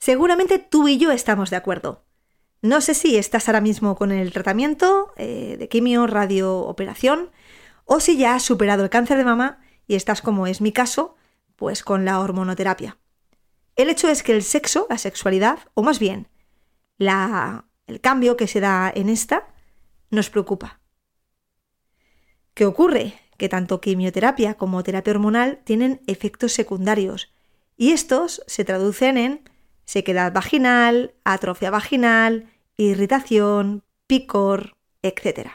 Seguramente tú y yo estamos de acuerdo. No sé si estás ahora mismo con el tratamiento eh, de quimio, radiooperación, o si ya has superado el cáncer de mama y estás, como es mi caso, pues con la hormonoterapia. El hecho es que el sexo, la sexualidad, o más bien, la, el cambio que se da en esta, nos preocupa. ¿Qué ocurre? Que tanto quimioterapia como terapia hormonal tienen efectos secundarios y estos se traducen en sequedad vaginal, atrofia vaginal, irritación, picor, etc.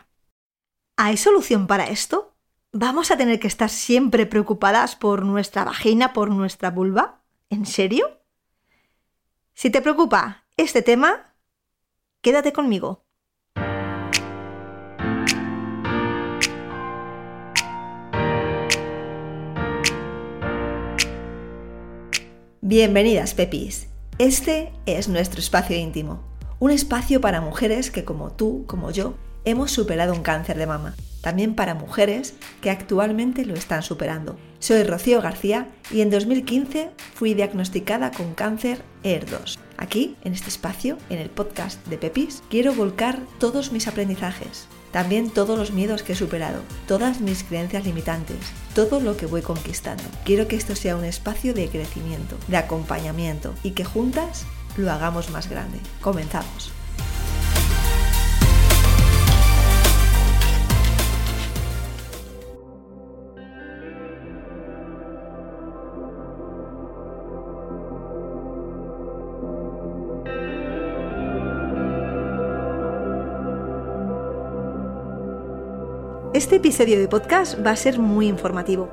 ¿Hay solución para esto? ¿Vamos a tener que estar siempre preocupadas por nuestra vagina, por nuestra vulva? ¿En serio? Si te preocupa este tema, quédate conmigo. Bienvenidas, Pepis. Este es nuestro espacio íntimo, un espacio para mujeres que como tú, como yo, hemos superado un cáncer de mama, también para mujeres que actualmente lo están superando. Soy Rocío García y en 2015 fui diagnosticada con cáncer ER2. Aquí, en este espacio, en el podcast de Pepis, quiero volcar todos mis aprendizajes, también todos los miedos que he superado, todas mis creencias limitantes, todo lo que voy conquistando. Quiero que esto sea un espacio de crecimiento, de acompañamiento y que juntas lo hagamos más grande. Comenzamos. Este episodio de podcast va a ser muy informativo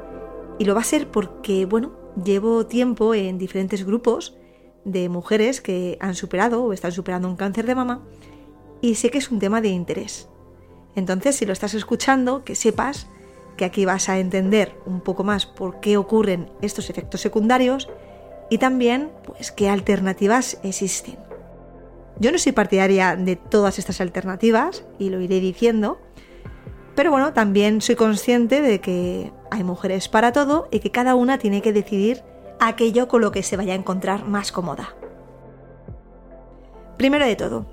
y lo va a ser porque, bueno, llevo tiempo en diferentes grupos de mujeres que han superado o están superando un cáncer de mama y sé que es un tema de interés. Entonces, si lo estás escuchando, que sepas que aquí vas a entender un poco más por qué ocurren estos efectos secundarios y también pues qué alternativas existen. Yo no soy partidaria de todas estas alternativas y lo iré diciendo, pero bueno, también soy consciente de que hay mujeres para todo y que cada una tiene que decidir aquello con lo que se vaya a encontrar más cómoda. Primero de todo,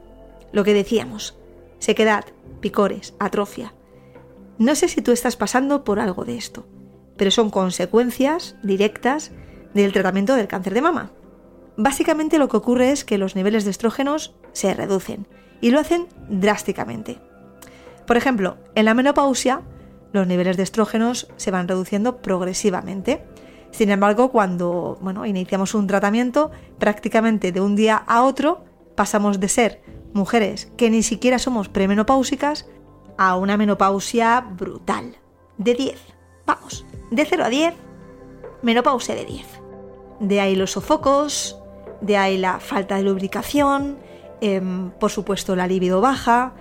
lo que decíamos, sequedad, picores, atrofia. No sé si tú estás pasando por algo de esto, pero son consecuencias directas del tratamiento del cáncer de mama. Básicamente lo que ocurre es que los niveles de estrógenos se reducen y lo hacen drásticamente. Por ejemplo, en la menopausia, los niveles de estrógenos se van reduciendo progresivamente. Sin embargo, cuando bueno, iniciamos un tratamiento, prácticamente de un día a otro pasamos de ser mujeres que ni siquiera somos premenopáusicas a una menopausia brutal. De 10. Vamos, de 0 a 10, menopausia de 10. De ahí los sofocos, de ahí la falta de lubricación, em, por supuesto la libido baja,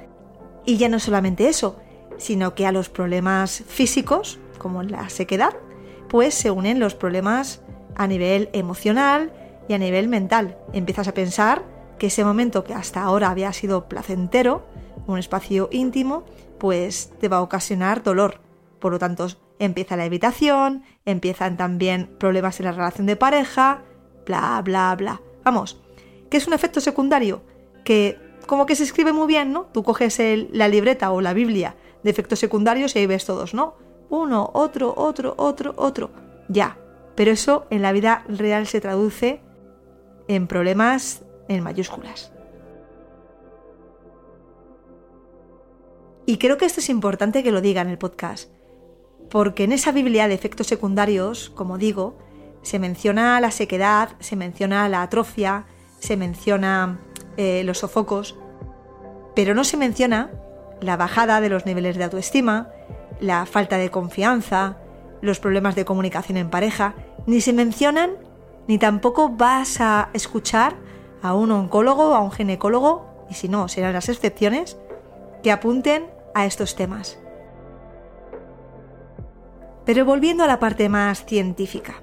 y ya no solamente eso, sino que a los problemas físicos, como la sequedad, pues se unen los problemas a nivel emocional y a nivel mental. Empiezas a pensar que ese momento que hasta ahora había sido placentero, un espacio íntimo, pues te va a ocasionar dolor. Por lo tanto, empieza la evitación, empiezan también problemas en la relación de pareja, bla, bla, bla. Vamos, ¿qué es un efecto secundario? Que como que se escribe muy bien, ¿no? Tú coges la libreta o la Biblia de efectos secundarios y ahí ves todos, ¿no? Uno, otro, otro, otro, otro. Ya. Pero eso en la vida real se traduce en problemas en mayúsculas. Y creo que esto es importante que lo diga en el podcast, porque en esa Biblia de efectos secundarios, como digo, se menciona la sequedad, se menciona la atrofia, se menciona eh, los sofocos, pero no se menciona la bajada de los niveles de autoestima, la falta de confianza, los problemas de comunicación en pareja, ni se mencionan ni tampoco vas a escuchar a un oncólogo, a un ginecólogo, y si no, serán las excepciones, que apunten a estos temas. Pero volviendo a la parte más científica,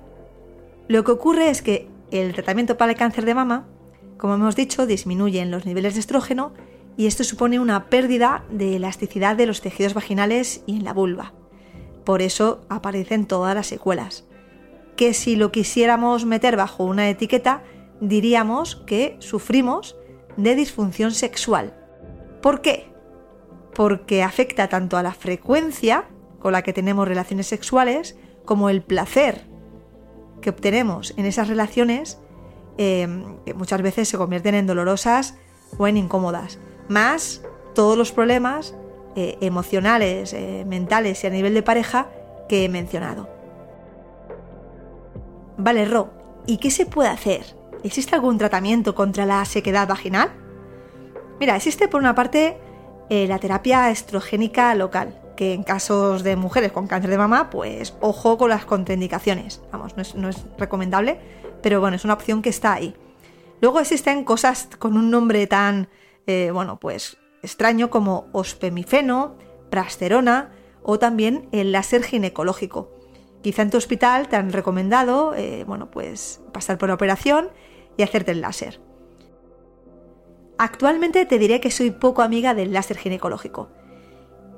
lo que ocurre es que el tratamiento para el cáncer de mama, como hemos dicho, disminuye en los niveles de estrógeno y esto supone una pérdida de elasticidad de los tejidos vaginales y en la vulva. Por eso aparecen todas las secuelas. Que si lo quisiéramos meter bajo una etiqueta, diríamos que sufrimos de disfunción sexual. ¿Por qué? Porque afecta tanto a la frecuencia con la que tenemos relaciones sexuales, como el placer que obtenemos en esas relaciones, em, que muchas veces se convierten en dolorosas o en incómodas, más todos los problemas eh, emocionales, eh, mentales y a nivel de pareja que he mencionado. Vale, Ro, ¿y qué se puede hacer? ¿Existe algún tratamiento contra la sequedad vaginal? Mira, existe por una parte eh, la terapia estrogénica local, que en casos de mujeres con cáncer de mama, pues ojo con las contraindicaciones. Vamos, no es, recomendable, pero bueno, es una opción que está ahí. Luego existen cosas con un nombre tan, eh, bueno, pues extraño como ospemifeno, prasterona o también el láser ginecológico. Quizá en tu hospital te han recomendado, eh, bueno, pues pasar por la operación y hacerte el láser. Actualmente te diré que soy poco amiga del láser ginecológico.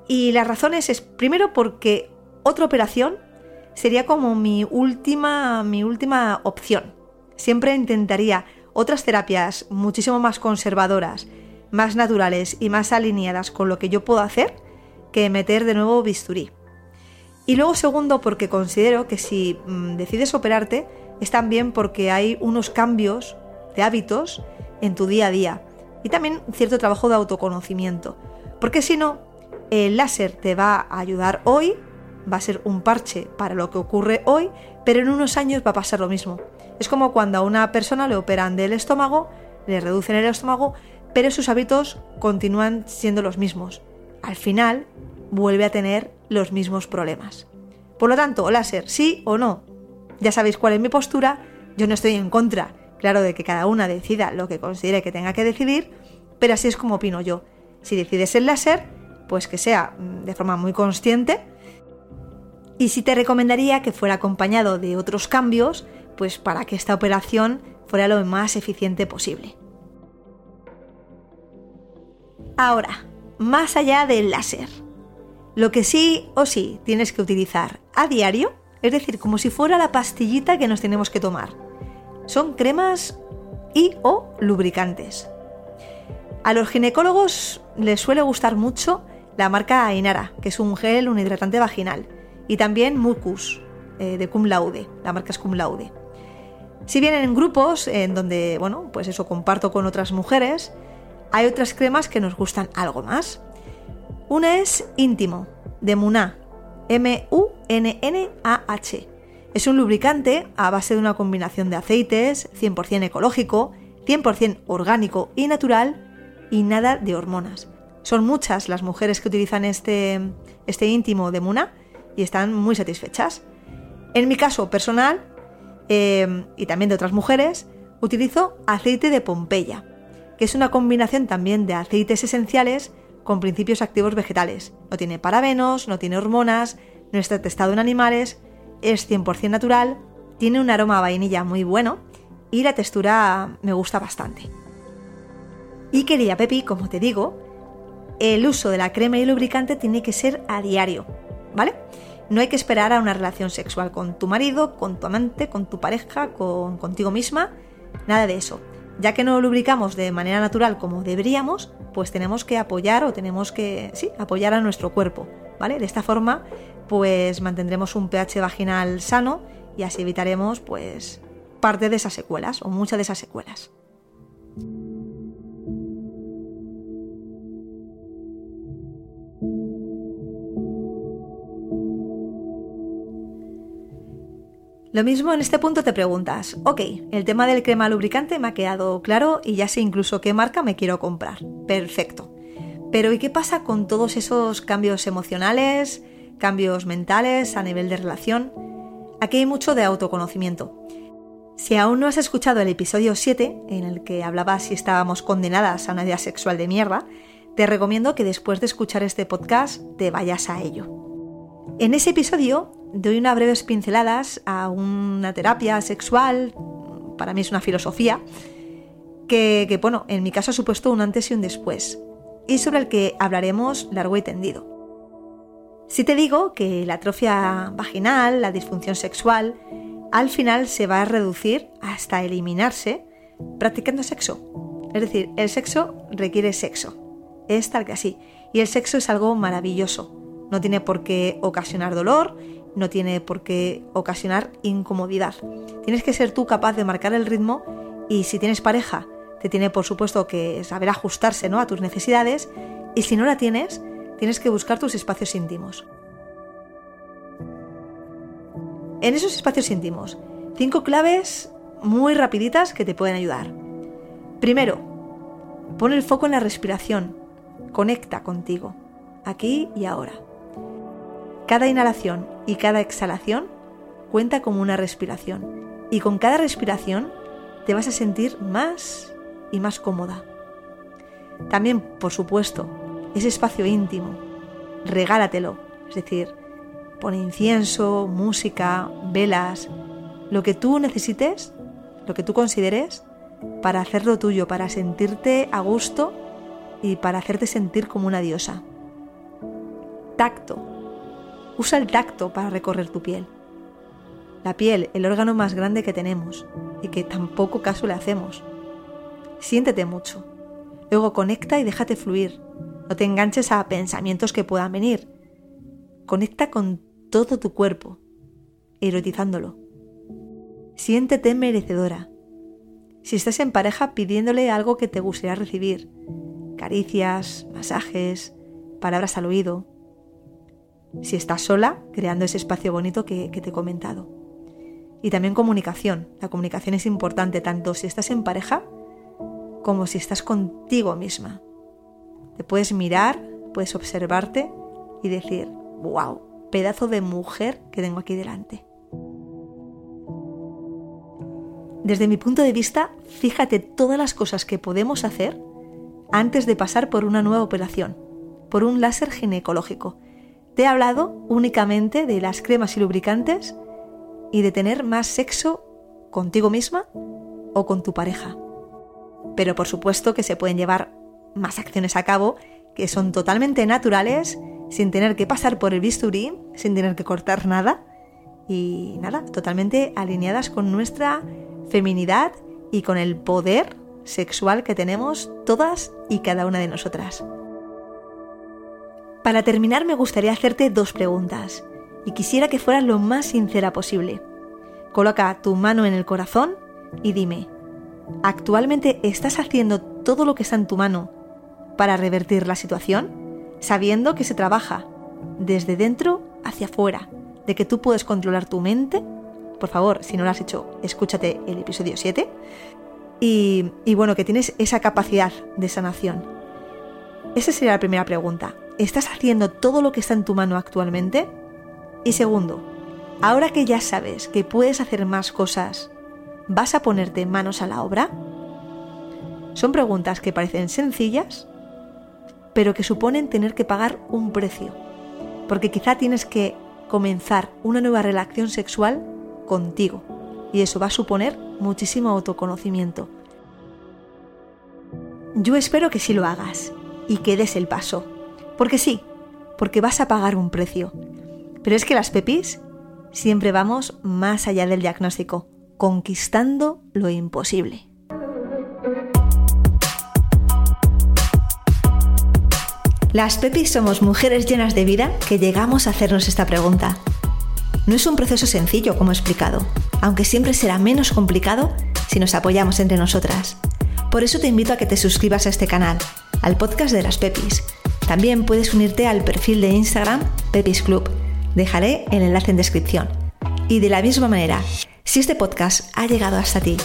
Y las razones es primero porque otra operación sería como mi última, mi última opción. Siempre intentaría otras terapias muchísimo más conservadoras, más naturales y más alineadas con lo que yo puedo hacer que meter de nuevo bisturí. Y luego segundo porque considero que si mm, decides operarte es también porque hay unos cambios de hábitos en tu día a día y también cierto trabajo de autoconocimiento. Porque si no, el láser te va a ayudar hoy, va a ser un parche para lo que ocurre hoy, pero en unos años va a pasar lo mismo. Es como cuando a una persona le operan del estómago, le reducen el estómago, pero sus hábitos continúan siendo los mismos. Al final, vuelve a tener los mismos problemas. Por lo tanto, láser, sí o no. Ya sabéis cuál es mi postura, yo no estoy en contra, claro, de que cada una decida lo que considere que tenga que decidir, pero así es como opino yo. Si decides el láser, pues que sea mm, de forma muy consciente. Y sí te recomendaría que fuera acompañado de otros cambios, pues para que esta operación fuera lo más eficiente posible. Ahora, más allá del láser, lo que sí o sí tienes que utilizar a diario, es decir, como si fuera la pastillita que nos tenemos que tomar, son cremas y o lubricantes. A los ginecólogos les suele gustar mucho la marca Ainara, que es un gel, un hidratante vaginal, y también Mucus, eh, de Cum Laude, la marca es Cum Laude. Si vienen en grupos, en donde, bueno, pues eso comparto con otras mujeres, hay otras cremas que nos gustan algo más. Una es Íntimo, de Muna, M-U-N-N-A-H. Es un lubricante a base de una combinación de aceites, 100% ecológico, 100% orgánico y natural, y nada de hormonas. Son muchas las mujeres que utilizan este, este íntimo de Muna y están muy satisfechas. En mi caso personal, em, y también de otras mujeres, utilizo aceite de Pompeya, que es una combinación también de aceites esenciales con principios activos vegetales. No tiene parabenos, no tiene hormonas, no está testado en animales, es 100% natural, tiene un aroma a vainilla muy bueno y la textura me gusta bastante. Y quería Pepi, como te digo, el uso de la crema y lubricante tiene que ser a diario, ¿vale? No hay que esperar a una relación sexual con tu marido, con tu amante, con tu pareja, con contigo misma, nada de eso. Ya que no lubricamos de manera natural como deberíamos, pues tenemos que apoyar o tenemos que, sí, apoyar a nuestro cuerpo, ¿vale? De esta forma, pues mantendremos un pH vaginal sano y así evitaremos, pues, parte de esas secuelas o muchas de esas secuelas. Lo mismo en este punto te preguntas, ok, el tema del crema lubricante me ha quedado claro y ya sé incluso qué marca me quiero comprar. Perfecto. Pero ¿y qué pasa con todos esos cambios emocionales, cambios mentales a nivel de relación? Aquí hay mucho de autoconocimiento. Si aún no has escuchado el episodio 7, en el que hablaba si estábamos condenadas a una vida sexual de mierda, te recomiendo que después de escuchar este podcast te vayas a ello. En ese episodio doy unas breves pinceladas a una terapia sexual, para mí es una filosofía, que, bueno, en mi caso ha supuesto un antes y un después, y sobre el que hablaremos largo y tendido. Si te digo que la atrofia vaginal, la disfunción sexual, al final se va a reducir hasta eliminarse practicando sexo. Es decir, el sexo requiere sexo. Es tal que así. Y el sexo es algo maravilloso. No tiene por qué ocasionar dolor, no tiene por qué ocasionar incomodidad. Tienes que ser tú capaz de marcar el ritmo y si tienes pareja, te tiene por supuesto que saber ajustarse ¿no? a tus necesidades y si no la tienes, tienes que buscar tus espacios íntimos. En esos espacios íntimos, cinco claves muy rapiditas que te pueden ayudar. Primero, pon el foco en la respiración. Conecta contigo, aquí y ahora. Cada inhalación y cada exhalación cuenta como una respiración. Y con cada respiración te vas a sentir más y más cómoda. También, por supuesto, ese espacio íntimo, regálatelo, es decir, pon incienso, música, velas, lo que tú necesites, lo que tú consideres, para hacerlo tuyo, para sentirte a gusto y para hacerte sentir como una diosa. Tacto. Usa el tacto para recorrer tu piel. La piel, el órgano más grande que tenemos y que tampoco caso le hacemos. Siéntete mucho. Luego conecta y déjate fluir. No te enganches a pensamientos que puedan venir. Conecta con todo tu cuerpo, erotizándolo. Siéntete merecedora. Si estás en pareja, pidiéndole algo que te gustaría recibir. Caricias, masajes, palabras al oído. Si estás sola, creando ese espacio bonito que, te he comentado. Y también comunicación. La comunicación es importante tanto si estás en pareja como si estás contigo misma. Te puedes mirar, puedes observarte y decir, wow, pedazo de mujer que tengo aquí delante. Desde mi punto de vista, fíjate todas las cosas que podemos hacer antes de pasar por una nueva operación, por un láser ginecológico. Te he hablado únicamente de las cremas y lubricantes y de tener más sexo contigo misma o con tu pareja pero por supuesto que se pueden llevar más acciones a cabo que son totalmente naturales, sin tener que pasar por el bisturí, sin tener que cortar nada y nada, totalmente alineadas con nuestra feminidad y con el poder sexual que tenemos todas y cada una de nosotras. Para terminar me gustaría hacerte dos preguntas y quisiera que fueras lo más sincera posible. Coloca tu mano en el corazón y dime, ¿Actualmente estás haciendo todo lo que está en tu mano para revertir la situación? Sabiendo que se trabaja desde dentro hacia afuera, de que tú puedes controlar tu mente. Por favor, si no lo has hecho, escúchate el episodio 7. Y, y bueno, que tienes esa capacidad de sanación. Esa sería la primera pregunta. ¿Estás haciendo todo lo que está en tu mano actualmente? Y segundo, ahora que ya sabes que puedes hacer más cosas ¿Vas a ponerte manos a la obra? Son preguntas que parecen sencillas, pero que suponen tener que pagar un precio, porque quizá tienes que comenzar una nueva relación sexual contigo, y eso va a suponer muchísimo autoconocimiento. Yo espero que sí lo hagas y que des el paso, porque sí, porque vas a pagar un precio. Pero es que las pepis siempre vamos más allá del diagnóstico conquistando lo imposible. Las Pepis somos mujeres llenas de vida que llegamos a hacernos esta pregunta. No es un proceso sencillo, como he explicado, aunque siempre será menos complicado si nos apoyamos entre nosotras. Por eso te invito a que te suscribas a este canal, al podcast de las Pepis. También puedes unirte al perfil de Instagram Pepis Club. Dejaré el enlace en descripción. Y de la misma manera, si este podcast ha llegado hasta ti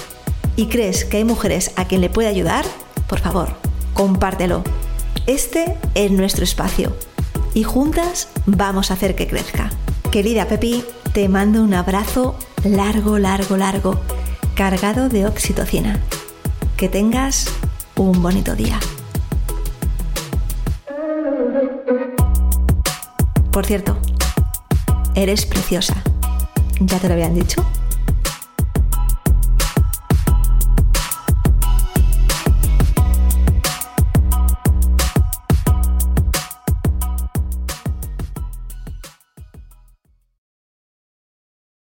y crees que hay mujeres a quien le puede ayudar, por favor, compártelo. Este es nuestro espacio y juntas vamos a hacer que crezca. Querida Pepi, te mando un abrazo largo, largo, largo. cargado de oxitocina. Que tengas un bonito día. Por cierto, eres preciosa. ¿Ya te lo habían dicho?